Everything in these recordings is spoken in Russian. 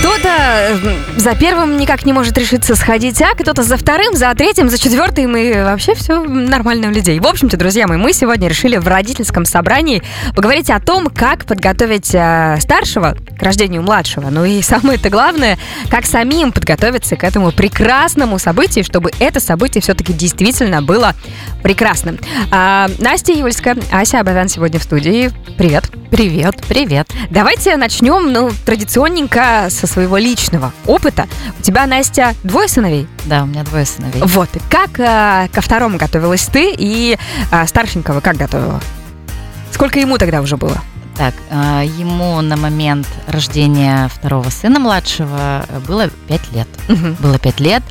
Кто-то э, за первым никак не может решиться сходить, а кто-то за вторым, за третьим, за четвертым, и вообще все нормально у людей. В общем-то, друзья мои, мы сегодня решили в родительском собрании поговорить о том, как подготовить э, старшего к рождению младшего. Ну и самое-то главное, как самим подготовиться к этому прекрасному событию, чтобы это событие все-таки действительно было прекрасным. А, Настя Юльская, Ася Абавян сегодня в студии. Привет. Привет. Привет. Давайте начнем, ну, традиционненько со своего личного опыта. У тебя, Настя, двое сыновей? Да, у меня двое сыновей. Вот. Как э, ко второму готовилась ты и э, старшенького как готовила? Сколько ему тогда уже было? Так, э, ему на момент рождения второго сына младшего было пять лет. Мгм. Было пять лет.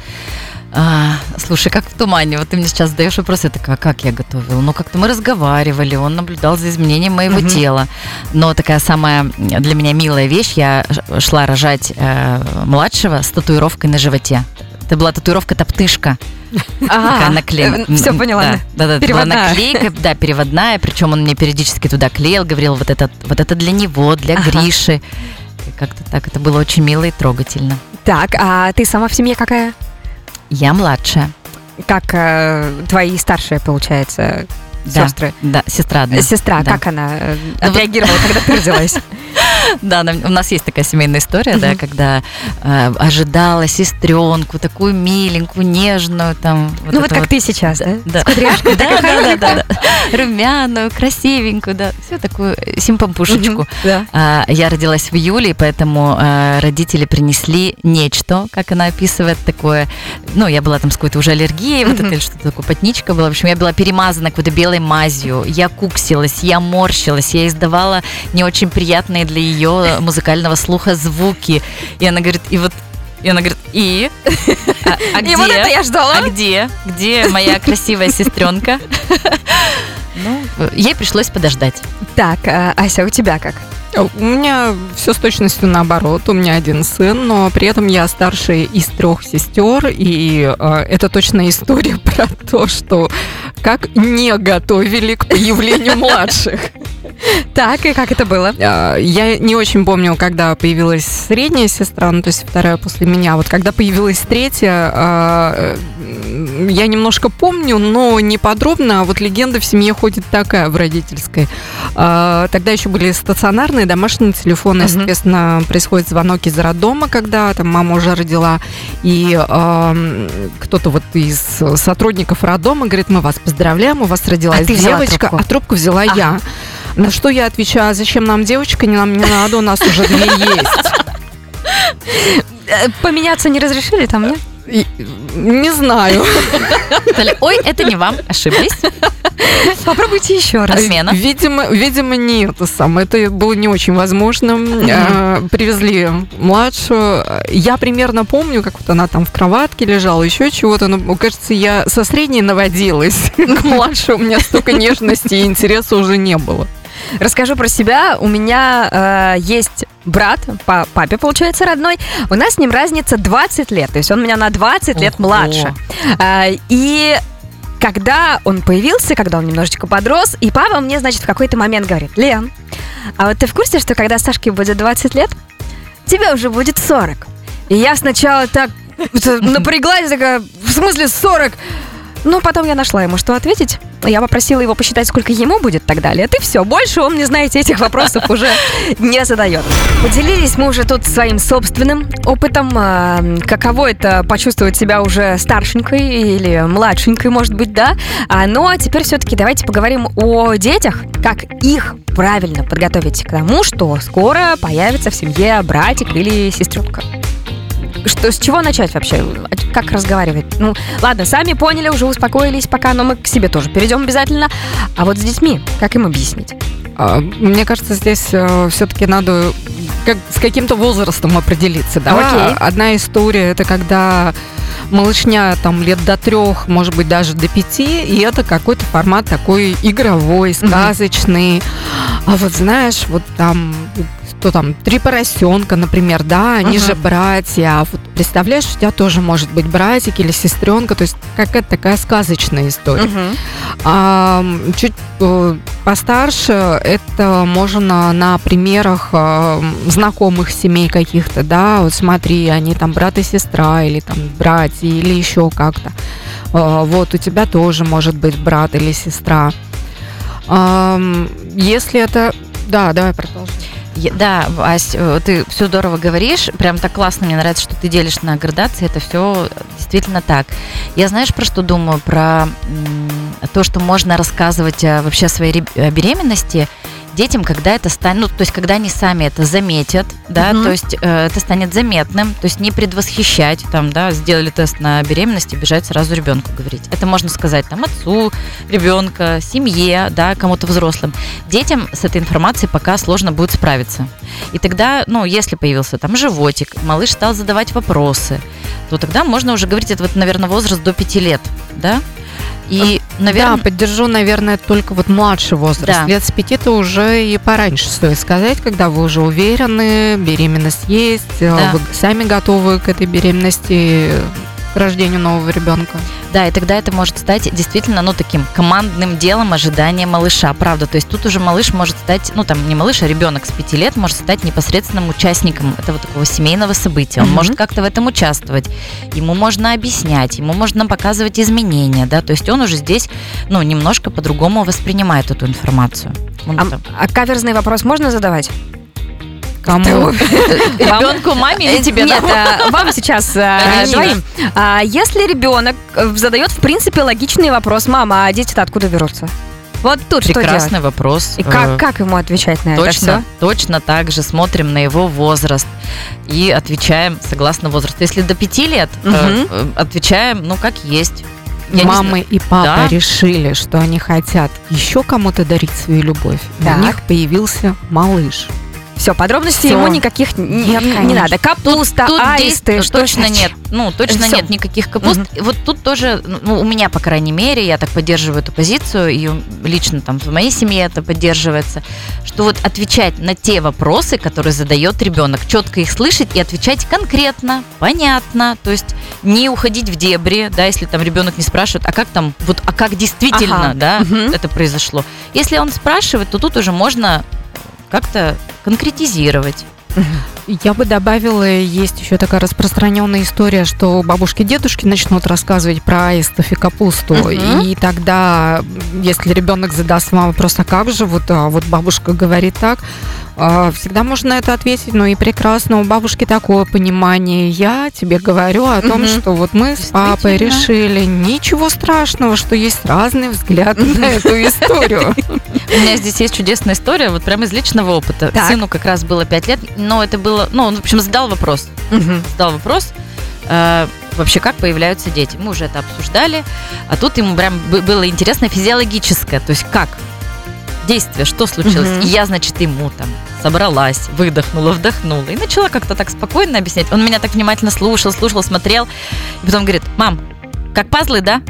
А, слушай, как в тумане. Вот ты мне сейчас задаешь вопрос, я такая, «А как я готовила? Ну, как-то мы разговаривали, он наблюдал за изменением моего Мгм. тела. Но такая самая для меня милая вещь, я шла рожать э, младшего с татуировкой на животе. Это была татуировка топтышка. Такая наклейка. Все поняла. Да, да, да, Переводная. наклейка, да, переводная, причем он мне периодически туда клеил, говорил, вот это, вот это для него, для Ага. Гриши. Как-то так, это было очень мило и трогательно. Так, а ты сама в семье какая? Я младшая. Как э, твои старшие, получается, Да. сестры? Да, сестра одна. Сестра, Да. как она э, Ну вот- отреагировала, когда ты родилась? Да, у нас есть такая семейная история, да, когда э, ожидала сестренку, такую миленькую, нежную, там. Ну вот как ты сейчас, да? С кудряшкой, Да, да, да, да. Румяную, красивенькую, да. Все такую э, симпампушечку. А, Я родилась в июле, поэтому родители принесли нечто, как она описывает, такое. Ну, я была там с какой-то уже аллергией, вот это что-то такое, потничка была. В общем, я была перемазана какой-то белой мазью. Я куксилась, я морщилась, я издавала не очень приятные для ее музыкального слуха звуки. И она говорит, и вот и она говорит, и? А, а И где? вот это я ждала. А где? Где моя красивая сестренка? Ну, ей пришлось подождать. Так, а, Ася, у тебя как? У меня все с точностью наоборот. У меня один сын, но при этом я старшая из трех сестер, и э, это точно история про то, что как не готовили к появлению младших. Так, и как это было? А, Я не очень помню, когда появилась средняя сестра, ну то есть вторая после меня. Вот когда появилась третья, а, я немножко помню, но не подробно. А вот легенда в семье ходит такая в родительской. А, Тогда еще были стационарные домашние телефоны, Мгм. соответственно, происходит звонок из роддома, когда там мама уже родила, и а, кто-то вот из сотрудников роддома говорит, мы вас поздравляем, у вас родилась А девочка, трубку? а трубку взяла Ага. я. На что я отвечаю, а зачем нам девочка, не нам не надо, у нас уже две есть. Э, Поменяться не разрешили там, нет? Не знаю. Ой, это не вам, ошиблись. Попробуйте еще раз. Отмена. Видимо, видимо, не это самое. Это было не очень возможно. Э, Привезли младшую. Я примерно помню, как вот она там в кроватке лежала, еще чего-то. Но, кажется, я со средней наводилась. К младшей у меня столько нежности и интереса уже не было. Расскажу про себя. У меня э, есть брат, по папе, получается, родной. У нас с ним разница 20 лет. То есть он меня на 20 лет младше. А, и когда он появился, когда он немножечко подрос, и папа мне, значит, в какой-то момент говорит, Лен, а вот ты в курсе, что когда Сашке будет 20 лет, тебе уже будет 40? И я сначала так напряглась, такая, в смысле 40? Ну, потом я нашла ему, что ответить. Я попросила его посчитать, сколько ему будет так далее. И все, больше он мне, знаете, этих вопросов уже не задает. Поделились мы уже тут своим собственным опытом. а, Каково это почувствовать себя уже старшенькой или младшенькой, может быть, да? А, ну, а теперь все-таки давайте поговорим о детях, как их правильно подготовить к тому, что скоро появится в семье братик или сестренка. Что, с чего начать вообще? Как разговаривать? Ну, ладно, сами поняли, уже успокоились пока, но мы к себе тоже перейдем обязательно. А вот с детьми, как им объяснить? А, Мне кажется, здесь все-таки надо как, с каким-то возрастом определиться. Да? Окей. Одна история это когда малышня там лет до трех, может быть, даже до пяти, и это какой-то формат такой игровой, сказочный. А вот знаешь, вот там что там, три поросенка, например, да, они Мгм. же братья. А Вот представляешь, у тебя тоже может быть братик или сестренка, то есть какая-то такая сказочная история. Мгм. А чуть э, постарше это можно на примерах э, знакомых семей каких-то, да, вот смотри, они там брат и сестра, или там братья, или еще как-то. Э, Вот, у тебя тоже может быть брат или сестра. Если это... Да, давай продолжим. Я- Да, Ась, э, ты все здорово говоришь, прям так классно, мне нравится, что ты делишь на градации, это все действительно так. Я знаешь, про что думаю? Про то, что можно рассказывать э, вообще о своей беременности детям, когда это станет, ну, то есть, когда они сами это заметят, да, Мгм. то есть, э, это станет заметным, то есть, не предвосхищать, там, да, сделали тест на беременность и бежать сразу ребенку говорить. Это можно сказать, там, отцу, ребенка, семье, да, кому-то взрослым. Детям с этой информацией пока сложно будет справиться. И тогда, ну, если появился там животик, малыш стал задавать вопросы, то тогда можно уже говорить, это вот, наверное, возраст до 5 лет, да? И, наверное, Да, поддержу, наверное, только вот младший возраст. Да. Лет с пяти это уже и пораньше стоит сказать, когда вы уже уверены, беременность есть, э, Да. вы сами готовы к этой беременности, к рождению нового ребенка. Да, и тогда это может стать действительно, ну, таким командным делом ожидания малыша, правда. То есть тут уже малыш может стать, ну, там, не малыш, а ребенок с пяти лет может стать непосредственным участником этого такого семейного события. Он Мгм. может как-то в этом участвовать. Ему можно объяснять, ему можно показывать изменения, да. То есть он уже здесь, ну, немножко по-другому воспринимает эту информацию. Он А, там- а каверзный вопрос можно задавать? Кому? Ребенку, маме или тебе? Нет, а, вам сейчас Конечно. двоим. А, Если ребенок э, задает, в принципе, логичный вопрос, мама, а дети-то откуда берутся? Вот тут что делать? Прекрасный вопрос. И Э, как, как ему отвечать на это Точно, все? точно так же смотрим на его возраст и отвечаем согласно возрасту. Если до пяти лет, э, э, отвечаем, ну, как есть. Я Мамы и папа Да. решили, что они хотят еще кому-то дарить свою любовь. Так. У них появился малыш. Все, подробностей ему никаких не, Нет, не надо. Капуста, Тут аисты, действия что точно еще? нет. Ну, точно Всё. нет никаких капуст. Вот тут тоже, ну, у меня, по крайней мере, я так поддерживаю эту позицию, и лично там в моей семье это поддерживается, что вот отвечать на те вопросы, которые задает ребенок, четко их слышать и отвечать конкретно, понятно, то есть не уходить в дебри, да, если там ребенок не спрашивает, а как там, вот, а как действительно, Ага. да, Мгм. это произошло. Если он спрашивает, то тут уже можно как-то конкретизировать. Я бы добавила, есть еще такая распространенная история, что бабушки и дедушки начнут рассказывать про аистов и капусту. Мгм. И тогда, если ребенок задаст вам вопрос, а как же, вот, а, вот бабушка говорит так, всегда можно на это ответить, ну и прекрасно, у бабушки такое понимание. Я тебе говорю о том, Мгм. что вот мы с папой решили, ничего страшного, что есть разные взгляды на эту историю. У меня здесь есть чудесная история, вот прямо из личного опыта. Так. Сыну как раз было 5 лет, но это было, ну, он, в общем, задал вопрос. Задал вопрос, э, вообще, как появляются дети. Мы уже это обсуждали, а тут ему прям бы- было интересно физиологическое, то есть как действие, что случилось. Мгм. И я, значит, ему там собралась, выдохнула, вдохнула и начала как-то так спокойно объяснять. Он меня так внимательно слушал, слушал, смотрел, и потом говорит, мам, как пазлы, да?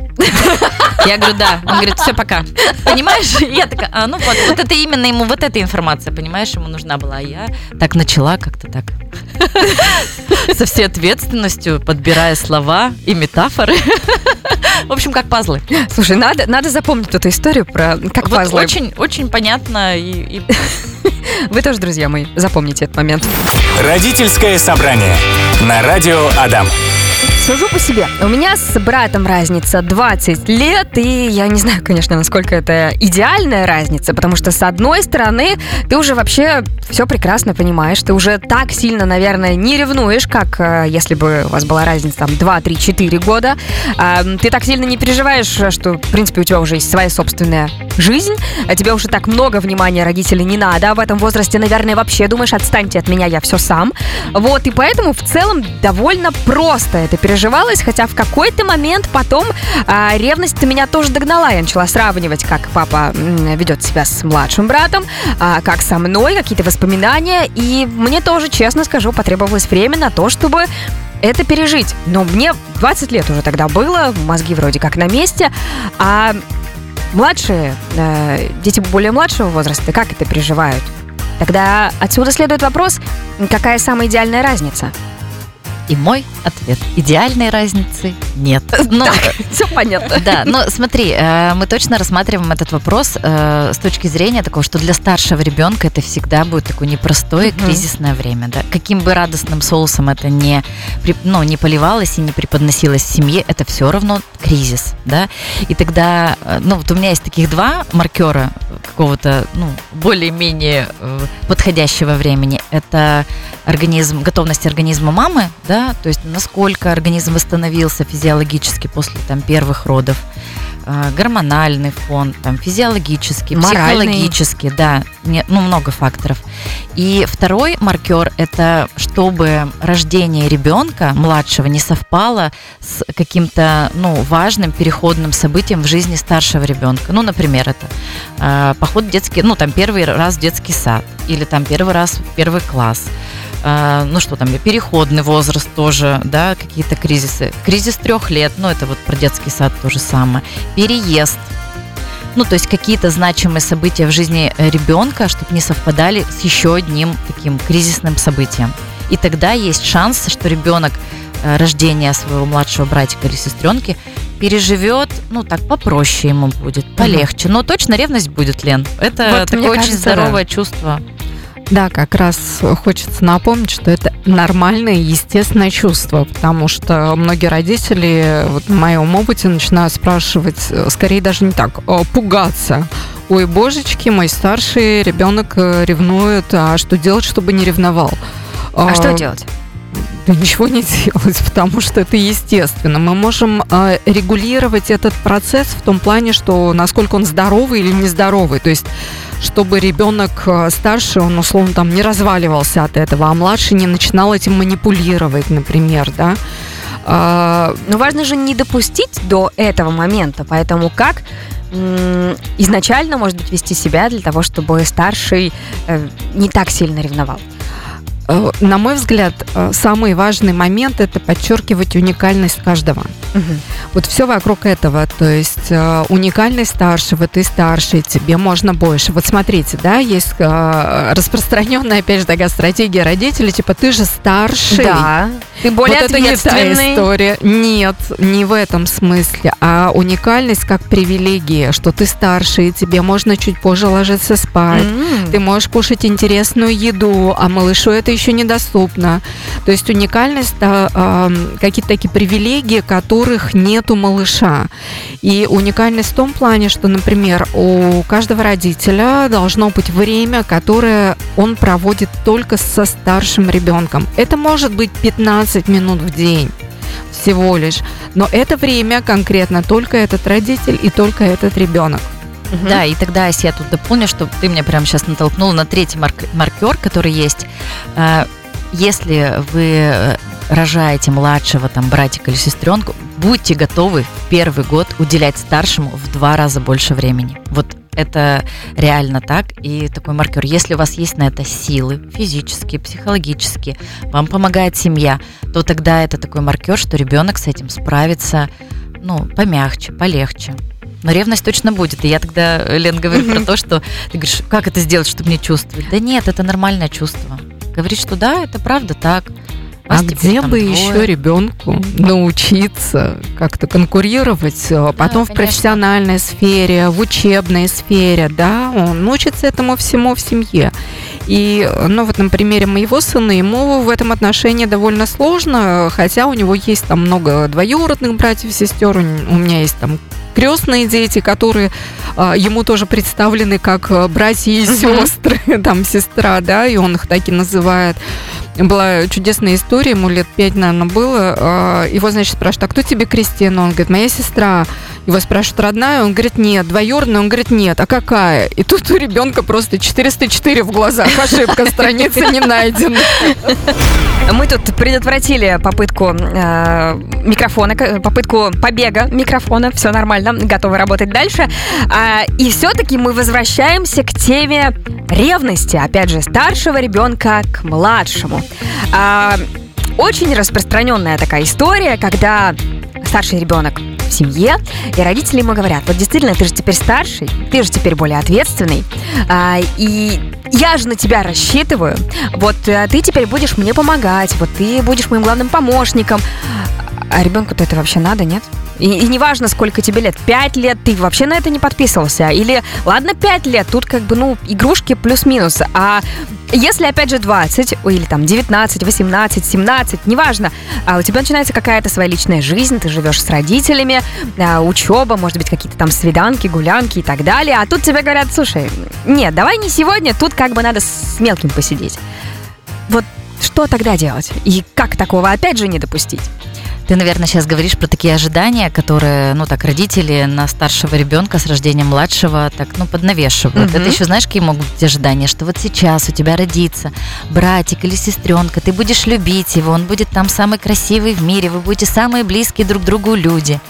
Я говорю, да. Он говорит, все, пока. Понимаешь? Я такая, а, ну вот, вот это именно ему, вот эта информация, понимаешь, ему нужна была. А я так начала как-то так со всей ответственностью, подбирая слова и метафоры. В общем, как пазлы. Слушай, надо, надо запомнить эту историю про как Вот пазлы. очень, очень понятно и, и Вы тоже, друзья мои, запомните этот момент. Родительское собрание на радио Адам. Сужу по себе. У меня с братом разница 20 лет, и я не знаю, конечно, насколько это идеальная разница, потому что, с одной стороны, ты уже вообще все прекрасно понимаешь, ты уже так сильно, наверное, не ревнуешь, как э, если бы у вас была разница там 2, 3, 4 года. А, Ты так сильно не переживаешь, что, в принципе, у тебя уже есть своя собственная жизнь, а тебе уже так много внимания родителей не надо, в этом возрасте, наверное, вообще думаешь, отстаньте от меня, я все сам. Вот, и поэтому в целом довольно просто это переживалось, хотя в какой-то момент потом а, ревность меня тоже догнала. Я начала сравнивать, как папа ведет себя с младшим братом, а, как со мной, какие-то воспоминания. И мне тоже, честно скажу, потребовалось время на то, чтобы это пережить. Но мне 20 лет уже тогда было, мозги вроде как на месте, а младшие, э, дети более младшего возраста, как это переживают? Тогда отсюда следует вопрос, какая самая идеальная разница? И мой ответ. Идеальной разницы нет. Но, Все понятно. да, но смотри, э, мы точно рассматриваем этот вопрос э, с точки зрения такого, что для старшего ребенка это всегда будет такое непростое кризисное время. Да? Каким бы радостным соусом это не, ну, не поливалось и не преподносилось в семье, это все равно кризис. Да? И тогда, э, ну вот у меня есть таких два маркера какого-то, ну, более-менее подходящего времени. Это организм, готовность организма мамы, да, то есть насколько организм восстановился физиологически после там первых родов, гормональный фон, там физиологический, Моральный. психологический, да, не- ну много факторов. И второй маркер это чтобы рождение ребенка младшего не совпало с каким-то ну важным переходным событием в жизни старшего ребенка. Ну, например, это э, поход в детский, ну там первый раз в детский сад или там первый раз в первый класс. Э, ну что там, переходный возраст тоже, да, какие-то кризисы. Кризис трех лет, ну это вот про детский сад то же самое. Переезд. Ну, то есть какие-то значимые события в жизни э, ребенка, чтобы не совпадали с еще одним таким кризисным событием. И тогда есть шанс, что ребенок э, рождения своего младшего братика или сестренки переживет, ну так попроще ему будет, полегче. Но точно ревность будет, Лен. Это Вот, такое очень кажется, да. здоровое чувство. Да, как раз хочется напомнить, что это нормальное, естественное чувство, потому что многие родители вот в моем опыте начинают спрашивать, э, скорее даже не так, э, пугаться. Ой, божечки, мой старший ребенок э, ревнует, а что делать, чтобы не ревновал? А что делать? Да ничего не делать, потому что это естественно. Мы можем э, регулировать этот процесс в том плане, что насколько он здоровый или нездоровый. То есть чтобы ребенок э, старший, он условно там не разваливался от этого, а младший не начинал этим манипулировать, например, да. А, Но важно же не допустить до этого момента, поэтому как изначально, может быть, вести себя для того, чтобы старший э, не так сильно ревновал. э, на мой взгляд, самый важный момент это подчеркивать уникальность каждого. Вот все вокруг этого, то есть э, уникальность старшего, ты старший, тебе можно больше. Вот смотрите, да, есть э, распространенная, опять же, такая стратегия родителей, типа ты же старший. Да, ты более вот это не та ответственный. история. Нет, не в этом смысле, а уникальность как привилегия, что ты старший, тебе можно чуть позже ложиться спать. М. Ты можешь кушать интересную еду, а малышу это еще недоступно. То есть уникальность, да, ам, какие-то такие привилегии, которых нет у малыша. И уникальность в том плане, что, например, у каждого родителя должно быть время, которое он проводит только со старшим ребенком. Это может быть 15 минут в день всего лишь. Но это время конкретно только этот родитель и только этот ребенок. Мгм. Да, и тогда, если я тут дополню, что ты меня прямо сейчас натолкнула на третий марк- маркер, который есть. Э, Если вы э, рожаете младшего там братика или сестренку, будьте готовы в первый год уделять старшему в два раза больше времени. Вот это реально так. И такой маркер. Если у вас есть на это силы, физические, психологические, вам помогает семья, то тогда это такой маркер, что ребенок с этим справится, ну, помягче, полегче. Но ревность точно будет. И я тогда, Лен, говорю про то, что ты говоришь, как это сделать, чтобы не чувствовать? Да нет, это нормальное чувство. Говорит, что да, это правда так. А где бы двое. еще ребенку научиться как-то конкурировать, э, потом в конечно. профессиональной сфере, в учебной сфере, да, он учится этому всему в семье. И, э, ну, вот на примере моего сына, ему в этом отношении довольно сложно, хотя у него есть там много двоюродных братьев и сестер, у меня есть там крестные дети, которые а, ему тоже представлены как э, братья и сестры, там сестра, да, и он их так и называет. Была чудесная история, ему лет пять, наверное, было. а, Его, значит, спрашивают, а кто тебе Кристина? Он говорит, моя сестра. Его спрашивают, родная? Он говорит, нет. Двоюродная? Он говорит, нет. А какая? И тут у ребенка просто 404 в глазах. Ошибка, страница не найдена. Мы тут предотвратили попытку э, микрофона, попытку побега микрофона. Все нормально, готовы работать дальше. А, и все-таки мы возвращаемся к теме ревности. Опять же, старшего ребенка к младшему. А, очень распространенная такая история, когда старший ребенок в семье, и родители ему говорят, вот действительно, ты же теперь старший, ты же теперь более ответственный, а, и я же на тебя рассчитываю, вот а, ты теперь будешь мне помогать, вот ты будешь моим главным помощником. А ребенку-то это вообще надо, нет? И, и неважно, сколько тебе лет, 5 лет, ты вообще на это не подписывался. Или, ладно, 5 лет, тут как бы, ну, игрушки плюс-минус. А если, опять же, 20, ой, или там 19, 18, 17, неважно, а у тебя начинается какая-то своя личная жизнь, ты живешь с родителями, а, учеба, может быть, какие-то там свиданки, гулянки и так далее. А тут тебе говорят, слушай, нет, давай не сегодня, тут как бы надо с мелким посидеть. Вот что тогда делать? И как такого опять же не допустить? Ты, наверное, сейчас говоришь про такие ожидания, которые, ну, так, родители на старшего ребенка с рождением младшего так, ну, поднавешивают. Мгм. Это еще, знаешь, какие могут быть ожидания, что вот сейчас у тебя родится братик или сестренка, ты будешь любить его, он будет там самый красивый в мире, вы будете самые близкие друг другу люди.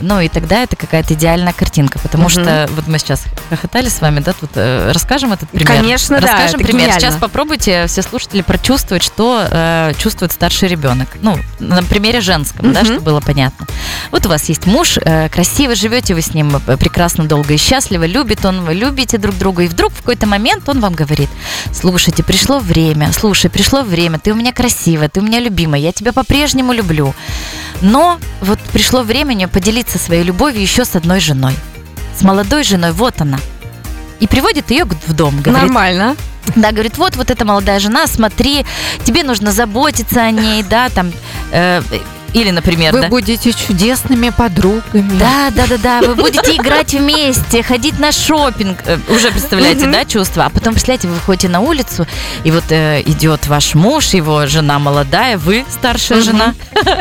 Ну и тогда это какая-то идеальная картинка, потому Мгм. что вот мы сейчас хохотали с вами, да, тут э, расскажем этот пример. Конечно, да, расскажем это пример. гениально. Сейчас попробуйте все слушатели прочувствовать, что э, чувствует старший ребенок. Ну, на примере женском, да, Мгм. чтобы было понятно. Вот у вас есть муж, э, красивый, живете вы с ним э, прекрасно, долго и счастливо, любит он, вы любите друг друга, и вдруг в какой-то момент он вам говорит, слушайте, пришло время, слушай, пришло время, ты у меня красивая, ты у меня любимая, я тебя по-прежнему люблю. Но вот пришло время поделиться своей любовью еще с одной женой. С молодой женой, вот она. И приводит ее в дом. Говорит, Нормально. да, говорит, вот, вот эта молодая жена, смотри, тебе нужно заботиться о ней, да, там, э, или, например, Вы да. будете чудесными подругами. Да, да, да, да, вы будете играть вместе, ходить на шопинг. Э, Уже представляете, да, чувства? А потом, представляете, вы выходите на улицу, и вот э, идет ваш муж, его жена молодая, вы старшая жена.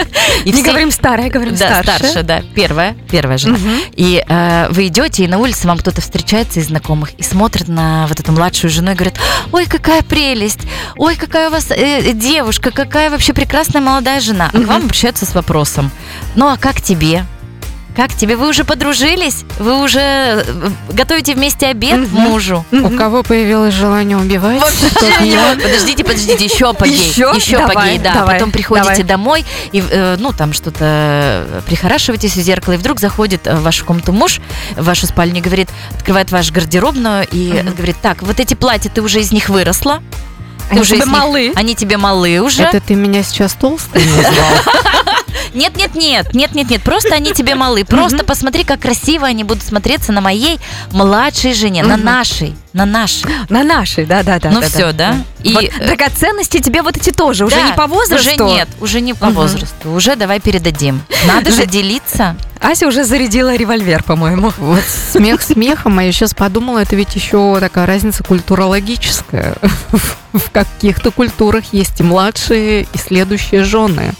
И Не все- говорим старая, говорим да, старшая. старшая, да, первая, первая жена. И э, вы идете, и на улице вам кто-то встречается из знакомых и смотрит на вот эту младшую жену и говорит, ой, какая прелесть, ой, какая у вас э, девушка, какая вообще прекрасная молодая жена. А к вам обращаются с вопросом, ну а как тебе? Как тебе? Вы уже подружились? Вы уже э, готовите вместе обед Мгм. мужу? У кого появилось желание убивать? Подождите, подождите, еще погей. Еще? Еще Давай, погей, да. давай, Потом приходите давай. домой и, э, ну, там что-то э, прихорашиваетесь в зеркало, и вдруг заходит в вашу комнату муж, в вашу спальню, и говорит, открывает вашу гардеробную и говорит, так, вот эти платья, ты уже из них выросла. Ты Они уже тебе них- малы. Они тебе малы уже. Это ты меня сейчас толстой назвал? Нет, нет, нет, нет, нет, нет. Просто они тебе малы. Просто посмотри, как красиво они будут смотреться на моей младшей жене, на нашей, на нашей. На нашей, да-да-да. Ну все, да? И Вот э, драгоценности тебе вот эти тоже, уже Да, не по возрасту. Уже нет, уже не по Мгм. возрасту. Уже давай передадим. Надо же Же- делиться. Ася уже зарядила револьвер, по-моему. Вот смех смехом, а я сейчас подумала, это ведь еще такая разница культурологическая. В каких-то культурах есть и младшие, и следующие жены.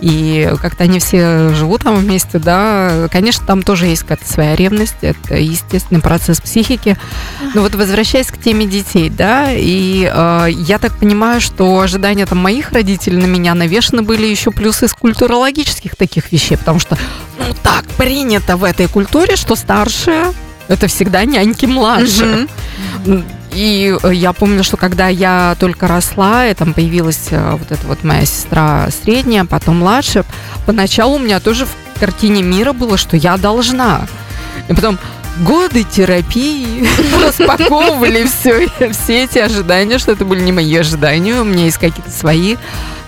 И как-то они все живут там вместе, да. Конечно, там тоже есть какая-то своя ревность, это естественный процесс психики. Но вот возвращаясь к теме детей, да, и э, я так понимаю, что ожидания там моих родителей на меня навешаны были еще плюс из культурологических таких вещей, потому что, ну так принято в этой культуре, что старшие это всегда няньки младших. Мгм. И э, я помню, что когда я только росла, и там появилась э, вот эта вот моя сестра средняя, потом младшая, поначалу у меня тоже в картине мира было, что я должна. И потом годы терапии распаковывали все, все эти ожидания, что это были не мои ожидания, у меня есть какие-то свои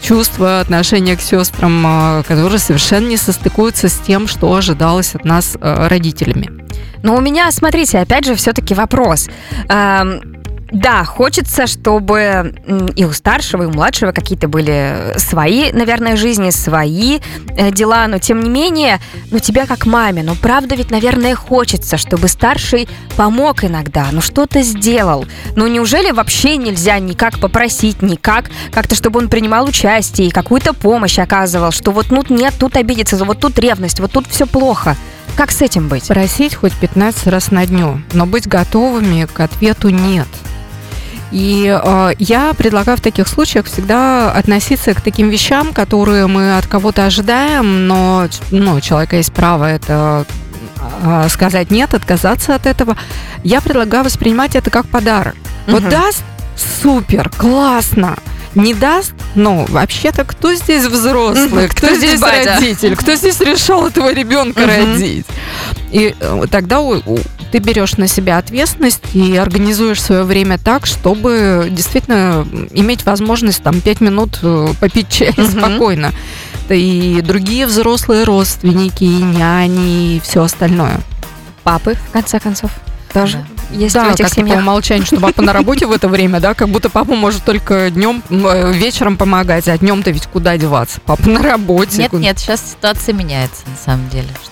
чувства, отношения к сестрам, э, которые совершенно не состыкуются с тем, что ожидалось от нас э, родителями. Но у меня, смотрите, опять же, все-таки вопрос. Эм, да, хочется, чтобы и у старшего, и у младшего какие-то были свои, наверное, жизни, свои э, дела, но тем не менее, ну тебя как маме, ну правда ведь, наверное, хочется, чтобы старший помог иногда, ну что-то сделал. Ну неужели вообще нельзя никак попросить, никак как-то, чтобы он принимал участие и какую-то помощь оказывал, что вот ну нет, тут обидеться, вот тут ревность, вот тут все плохо. Как с этим быть? Просить хоть 15 раз на дню, но быть готовыми к ответу нет. И э, я предлагаю в таких случаях всегда относиться к таким вещам, которые мы от кого-то ожидаем, но ну, у человека есть право это э, сказать нет, отказаться от этого. Я предлагаю воспринимать это как подарок. Вот Мгм. даст супер, классно. Не даст, ну, вообще-то, кто здесь взрослый, кто, Кто здесь батя? родитель, кто здесь решил этого ребенка родить. И э, тогда у- у- ты берешь на себя ответственность и организуешь свое время так, чтобы действительно иметь возможность там пять минут э, попить чай спокойно. И другие взрослые родственники, и няни, и все остальное. Папы, в конце концов, тоже есть Да, в этих как по семьях. умолчанию, что папа на работе в это время, да, как будто папа может только днем, вечером помогать, а днем-то ведь куда деваться? Папа на работе. Нет, нет, сейчас ситуация меняется на самом деле. что-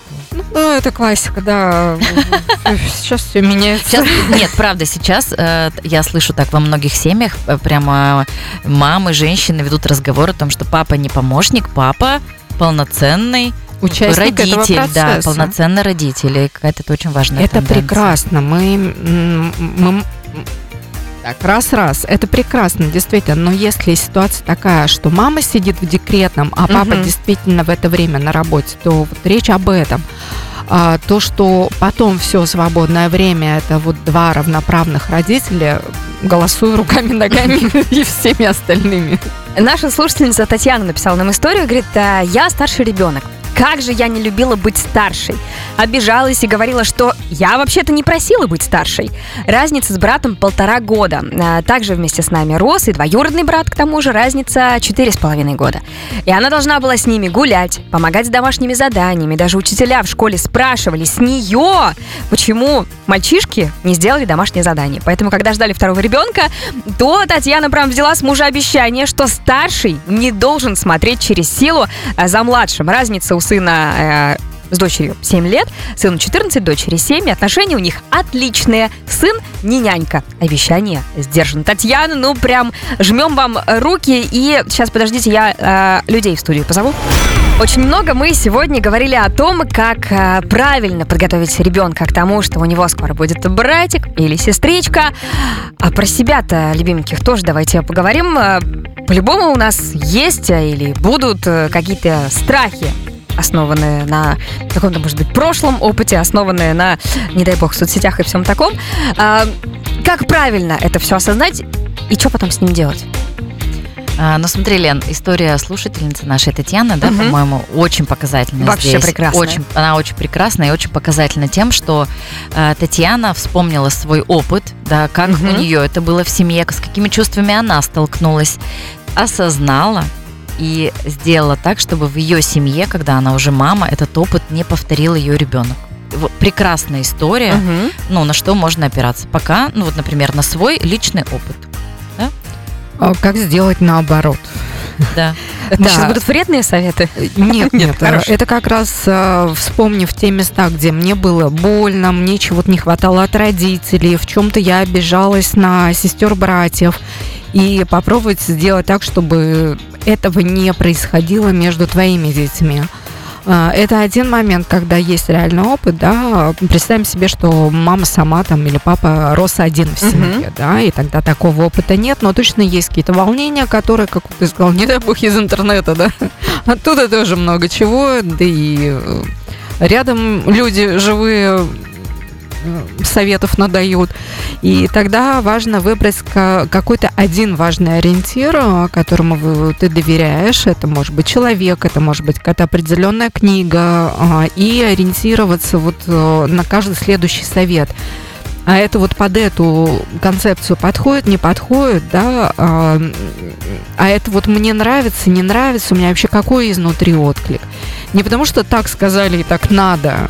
Ну, это классика, да. Сейчас все меняется. Сейчас, нет, правда, сейчас э, я слышу так во многих семьях, э, прямо мамы, женщины ведут разговор о том, что папа не помощник, папа полноценный Участник этого родитель, да, процесса. полноценный родитель. И какая-то это очень важная Это тенденция. прекрасно. Мы, мы так, раз-раз, это прекрасно, действительно. Но если ситуация такая, что мама сидит в декретном, а папа Мгм. действительно в это время на работе, то вот речь об этом. А, то, что потом все свободное время, это вот два равноправных родителя, голосую руками, ногами и всеми остальными. Наша слушательница Татьяна написала нам историю, говорит, «А, я старший ребенок. Как же я не любила быть старшей. Обижалась и говорила, что я вообще-то не просила быть старшей. Разница с братом полтора года. А, Также вместе с нами рос и двоюродный брат, к тому же разница четыре с половиной года. И она должна была с ними гулять, помогать с домашними заданиями. Даже учителя в школе спрашивали с нее, почему мальчишки не сделали домашнее задание. Поэтому, когда ждали второго ребенка, то Татьяна прям взяла с мужа обещание, что старший не должен смотреть через силу а, за младшим. Разница у сына э, с дочерью 7 лет, сыну 14, дочери 7, и отношения у них отличные. Сын не нянька. Обещание сдержано. Татьяна, ну прям жмем вам руки, и сейчас, подождите, я э, людей в студию позову. Очень много мы сегодня говорили о том, как э, правильно подготовить ребенка к тому, что у него скоро будет братик или сестричка. А про себя-то, любименьких, тоже давайте поговорим. Э, По-любому у нас есть э, или будут э, какие-то страхи основанные на каком-то, может быть, прошлом опыте, основанные на, не дай бог, соцсетях и всем таком. А, Как правильно это все осознать и что потом с ним делать? А, ну смотри, Лен, история слушательницы нашей Татьяны, да, Мгм. по-моему, очень показательна Вообще здесь. прекрасная. Очень, она очень прекрасна и очень показательна тем, что э, Татьяна вспомнила свой опыт, да, как Мгм. у нее это было в семье, с какими чувствами она столкнулась, осознала и сделала так, чтобы в ее семье, когда она уже мама, этот опыт не повторил ее ребенок. Прекрасная история, Мгм. ну, на что можно опираться. Пока, ну, вот, например, на свой личный опыт. А Как сделать наоборот? Да. Это Да. сейчас будут вредные советы? Нет, Нет, нет, э, хорошо. это как раз э, вспомнив те места, где мне было больно, мне чего-то не хватало от родителей, в чем-то я обижалась на сестер братьев, и попробовать сделать так, чтобы этого не происходило между твоими детьми. А, Это один момент, когда есть реальный опыт, да. Представим себе, что мама сама там или папа рос один в семье, да, и тогда такого опыта нет, но точно есть какие-то волнения, которые, как ты сказал, не дай бог из интернета, да. Оттуда тоже много чего, да и э, рядом люди живые советов надают. И тогда важно выбрать ка- какой-то один важный ориентир, э, которому ты доверяешь. Это может быть человек, это может быть какая-то определенная книга, а, и ориентироваться вот э, на каждый следующий совет. А это вот под эту концепцию подходит, не подходит, да, а это вот мне нравится, не нравится, у меня вообще какой изнутри отклик. Не потому что так сказали и так надо,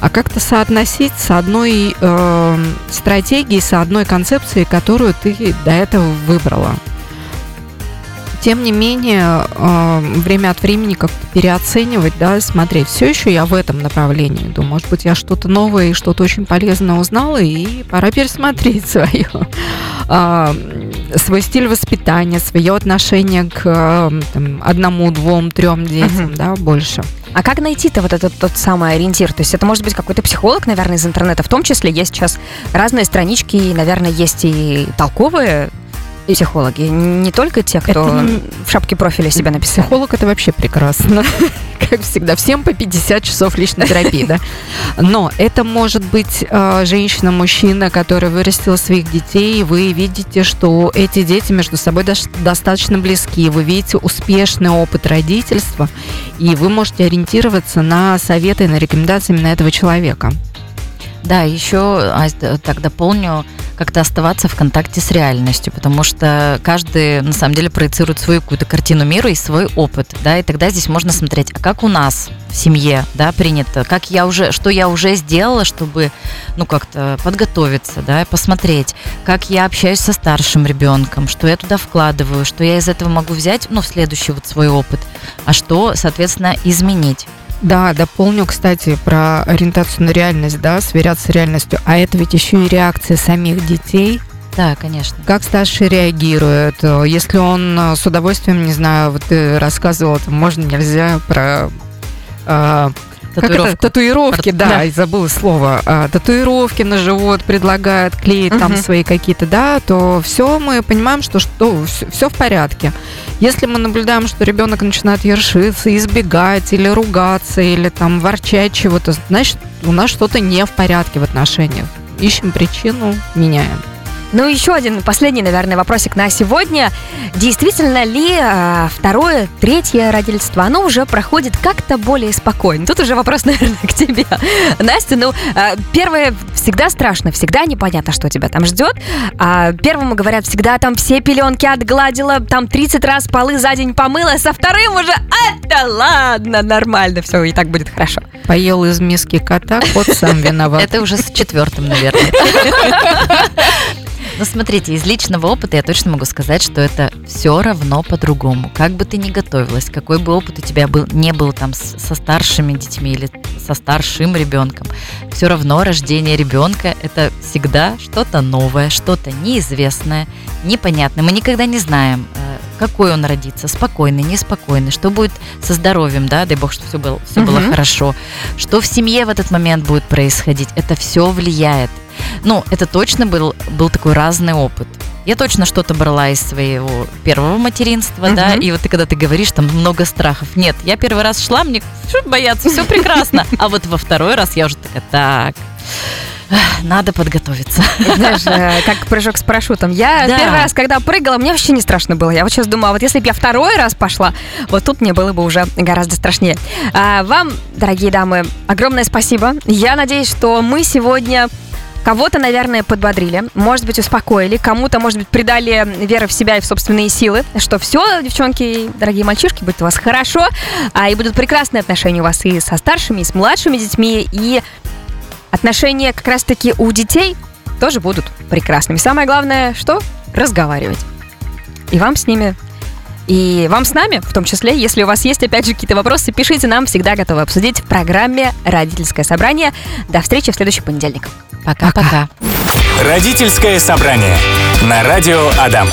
а как-то соотносить с одной э, стратегией, с одной концепцией, которую ты до этого выбрала. Тем не менее, э, время от времени как-то переоценивать, да, смотреть, все еще я в этом направлении иду. Может быть, я что-то новое и что-то очень полезное узнала, и пора пересмотреть свое, а, свой стиль воспитания, свое отношение к э, там, одному, двум, трем детям, Мгм. да, больше. А как найти-то вот этот тот самый ориентир? То есть это может быть какой-то психолог, наверное, из интернета. В том числе есть сейчас разные странички, и, наверное, есть и толковые психологи, не только те, кто Это- в шапке профиля себя написал. Психолог это вообще прекрасно. Как всегда, всем по 50 часов личной терапии, да. Но это может быть э, женщина, мужчина, который вырастил своих детей, и вы видите, что эти дети между собой дос- достаточно близки, вы видите успешный опыт родительства, и вы можете ориентироваться на советы и на рекомендации именно этого человека. Да, еще д- так дополню, как-то оставаться в контакте с реальностью, потому что каждый на самом деле проецирует свою какую-то картину мира и свой опыт, да, и тогда здесь можно смотреть, а как у нас в семье, да, принято, как я уже, что я уже сделала, чтобы, ну, как-то подготовиться, да, посмотреть, как я общаюсь со старшим ребенком, что я туда вкладываю, что я из этого могу взять, ну, в следующий вот свой опыт, а что, соответственно, изменить. Да, дополню, кстати, про ориентацию на реальность, да, сверяться с реальностью. А это ведь еще и реакция самих детей Да, конечно. Как старший реагирует? Э, Если он э, с удовольствием, не знаю, вот ты рассказывала, там, можно, нельзя про... э, как это? Татуировку. Татуировки, да, Да. забыла слово. А, татуировки на живот предлагают, клеить там Мгм. свои какие-то, да, то все мы понимаем, что, что все, в порядке. Если мы наблюдаем, что ребенок начинает ершиться, избегать или ругаться, или там ворчать чего-то, значит, у нас что-то не в порядке в отношениях. Ищем причину, меняем. Ну, еще один последний, наверное, вопросик на сегодня. Действительно ли а, второе, третье родительство, оно уже проходит как-то более спокойно? Тут уже вопрос, наверное, к тебе. Настя, ну, а, первое всегда страшно, всегда непонятно, что тебя там ждет. А первому говорят, всегда там все пеленки отгладила, там 30 раз полы за день помыла, со вторым уже, а, да ладно, нормально, все, и так будет хорошо. Поел из миски кота, кот сам виноват. Это уже с четвертым, наверное. Ну, смотрите, из личного опыта я точно могу сказать, что это все равно по-другому. Как бы ты ни готовилась, какой бы опыт у тебя был, не был там со старшими детьми или со старшим ребенком, все равно рождение ребенка это всегда что-то новое, что-то неизвестное, непонятное. Мы никогда не знаем, э, какой он родится, спокойный, неспокойный, что будет со здоровьем, да, дай бог, что все было, все было Мгм. хорошо, что в семье в этот момент будет происходить, это все влияет. Ну, это точно был, был такой разный опыт. Я точно что-то брала из своего первого материнства, да, Мгм. и вот ты, когда ты говоришь, там много страхов. Нет, я первый раз шла, мне что бояться, все прекрасно. А вот во второй раз я уже такая, так, надо подготовиться. Знаешь, э, как прыжок с парашютом. Я Да. первый раз, когда прыгала, мне вообще не страшно было. Я вот сейчас думаю, а вот если бы я второй раз пошла, вот тут мне было бы уже гораздо страшнее. А вам, дорогие дамы, огромное спасибо. Я надеюсь, что мы сегодня Кого-то, наверное, подбодрили, может быть, успокоили, кому-то, может быть, придали веры в себя и в собственные силы, что все, девчонки дорогие мальчишки, будет у вас хорошо, а и будут прекрасные отношения у вас и со старшими, и с младшими детьми, и отношения как раз-таки у детей тоже будут прекрасными. Самое главное, что? Разговаривать. И вам с ними и вам с нами, в том числе, если у вас есть, опять же, какие-то вопросы, пишите нам, всегда готовы обсудить в программе «Родительское собрание». До встречи в следующий понедельник. Пока-пока. Родительское собрание на радио Адам.